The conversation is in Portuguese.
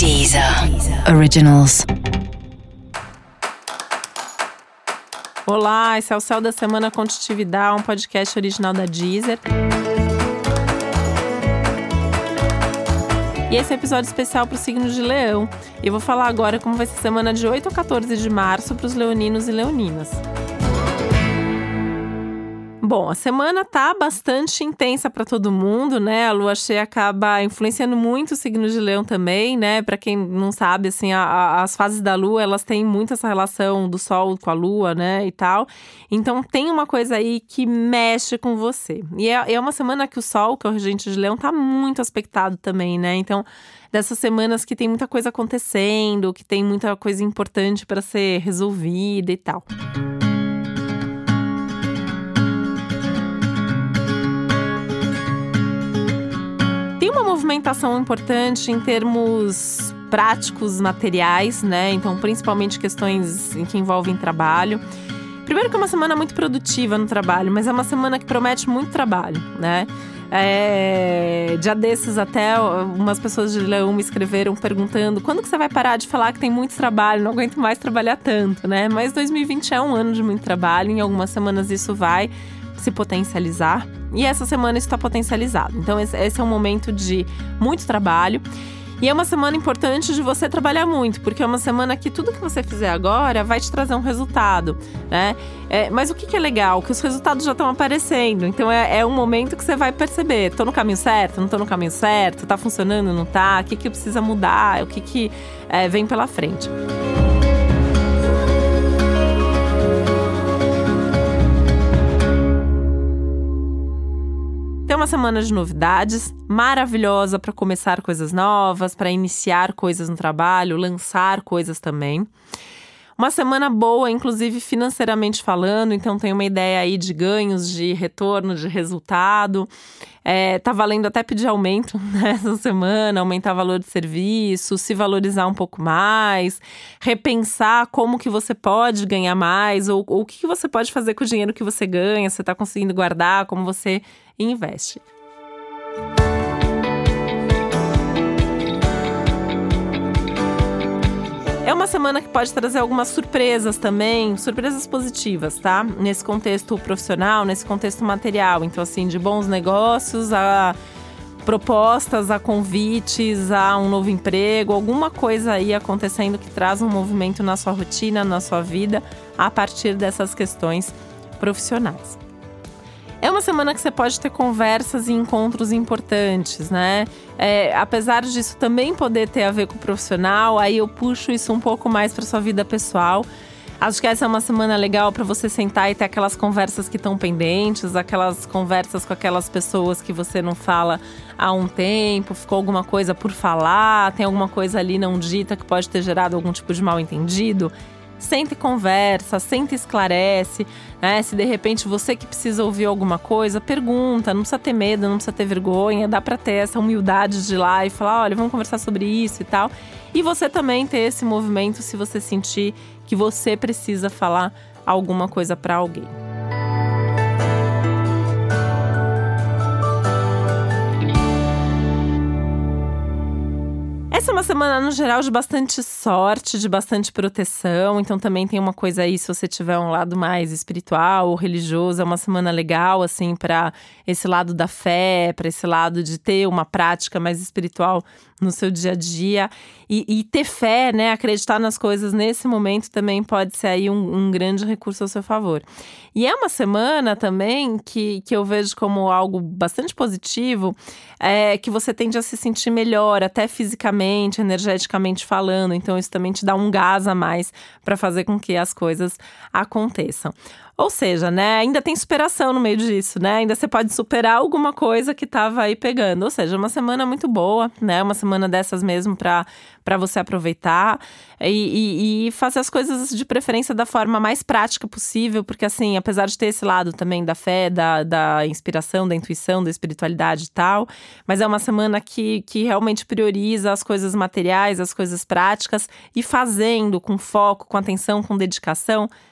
Deezer Originals. Olá, esse é o Céu da Semana Contitividade, um podcast original da Deezer. E esse é um episódio especial para o signo de Leão. E eu vou falar agora como vai ser semana de 8 a 14 de março para os leoninos e leoninas. Bom, a semana tá bastante intensa para todo mundo, né? A lua cheia acaba influenciando muito o signo de Leão também, né? Para quem não sabe, assim, a, a, as fases da lua, elas têm muito essa relação do sol com a lua, né? E tal. Então tem uma coisa aí que mexe com você. E é, é uma semana que o sol, que é o regente de Leão, tá muito aspectado também, né? Então dessas semanas que tem muita coisa acontecendo, que tem muita coisa importante para ser resolvida e tal. Movimentação importante em termos práticos, materiais, né? Então, principalmente questões que envolvem trabalho. Primeiro que é uma semana muito produtiva no trabalho, mas é uma semana que promete muito trabalho, né? É, dia desses até umas pessoas de Leão me escreveram perguntando quando que você vai parar de falar que tem muito trabalho, não aguento mais trabalhar tanto, né? Mas 2020 é um ano de muito trabalho, em algumas semanas isso vai se potencializar. E essa semana está potencializado. Então, esse é um momento de muito trabalho. E é uma semana importante de você trabalhar muito, porque é uma semana que tudo que você fizer agora vai te trazer um resultado, né? É, mas o que, que, é legal? Que os resultados já estão aparecendo. Então é, é, um momento que você vai perceber: tô no caminho certo, não tô no caminho certo, tá funcionando, não tá? O que, que precisa mudar? O que, que é, vem pela frente. Semana de novidades, maravilhosa para começar coisas novas, para iniciar coisas no trabalho, lançar coisas também. Uma semana boa, inclusive financeiramente falando, então tem uma ideia aí de ganhos, de retorno, de resultado. É, tá valendo até pedir aumento nessa semana, aumentar o valor de serviço, se valorizar um pouco mais, repensar como que você pode ganhar mais, ou, ou o que, você pode fazer com o dinheiro que você ganha, você está conseguindo guardar, como você investe. É uma semana que pode trazer algumas surpresas também, surpresas positivas, tá? Nesse contexto profissional, nesse contexto material. Então, assim, de bons negócios a propostas, a convites, a um novo emprego, alguma coisa aí acontecendo que traz um movimento na sua rotina, na sua vida, a partir dessas questões profissionais. É uma semana que você pode ter conversas e encontros importantes, né? É, apesar disso também poder ter a ver com o profissional, aí eu puxo isso um pouco mais para sua vida pessoal. Acho que essa é uma semana legal para você sentar e ter aquelas conversas que estão pendentes, aquelas conversas com aquelas pessoas que você não fala há um tempo, ficou alguma coisa por falar, tem alguma coisa ali não dita que pode ter gerado algum tipo de mal entendido senta e conversa, senta e esclarece, né? Se de repente você que precisa ouvir alguma coisa, pergunta, não precisa ter medo, não precisa ter vergonha, dá para ter essa humildade de ir lá e falar, olha, vamos conversar sobre isso e tal. E você também ter esse movimento se você sentir que você precisa falar alguma coisa para alguém. Uma semana, no geral, de bastante sorte, de bastante proteção. Então, também tem uma coisa aí, se você tiver um lado mais espiritual ou religioso, é uma semana legal, assim, para esse lado da fé, para esse lado de ter uma prática mais espiritual no seu dia a dia. E, e, ter fé, né? Acreditar nas coisas nesse momento também pode ser aí um, um, grande recurso ao seu favor. E é uma semana também que, que eu vejo como algo bastante positivo, é, que você tende a se sentir melhor, até fisicamente, energeticamente falando. Então, isso também te dá um gás a mais para fazer com que as coisas aconteçam. Ou seja, né, ainda tem superação no meio disso, né? Ainda você pode superar alguma coisa que estava aí pegando. Ou seja, uma semana muito boa, né? Uma semana dessas mesmo para você aproveitar e, e, e, fazer as coisas de preferência da forma mais prática possível, porque assim, apesar de ter esse lado também da fé, da, da inspiração, da intuição, da espiritualidade e tal, mas é uma semana que, que realmente prioriza as coisas materiais, as coisas práticas e fazendo com foco, com atenção, com dedicação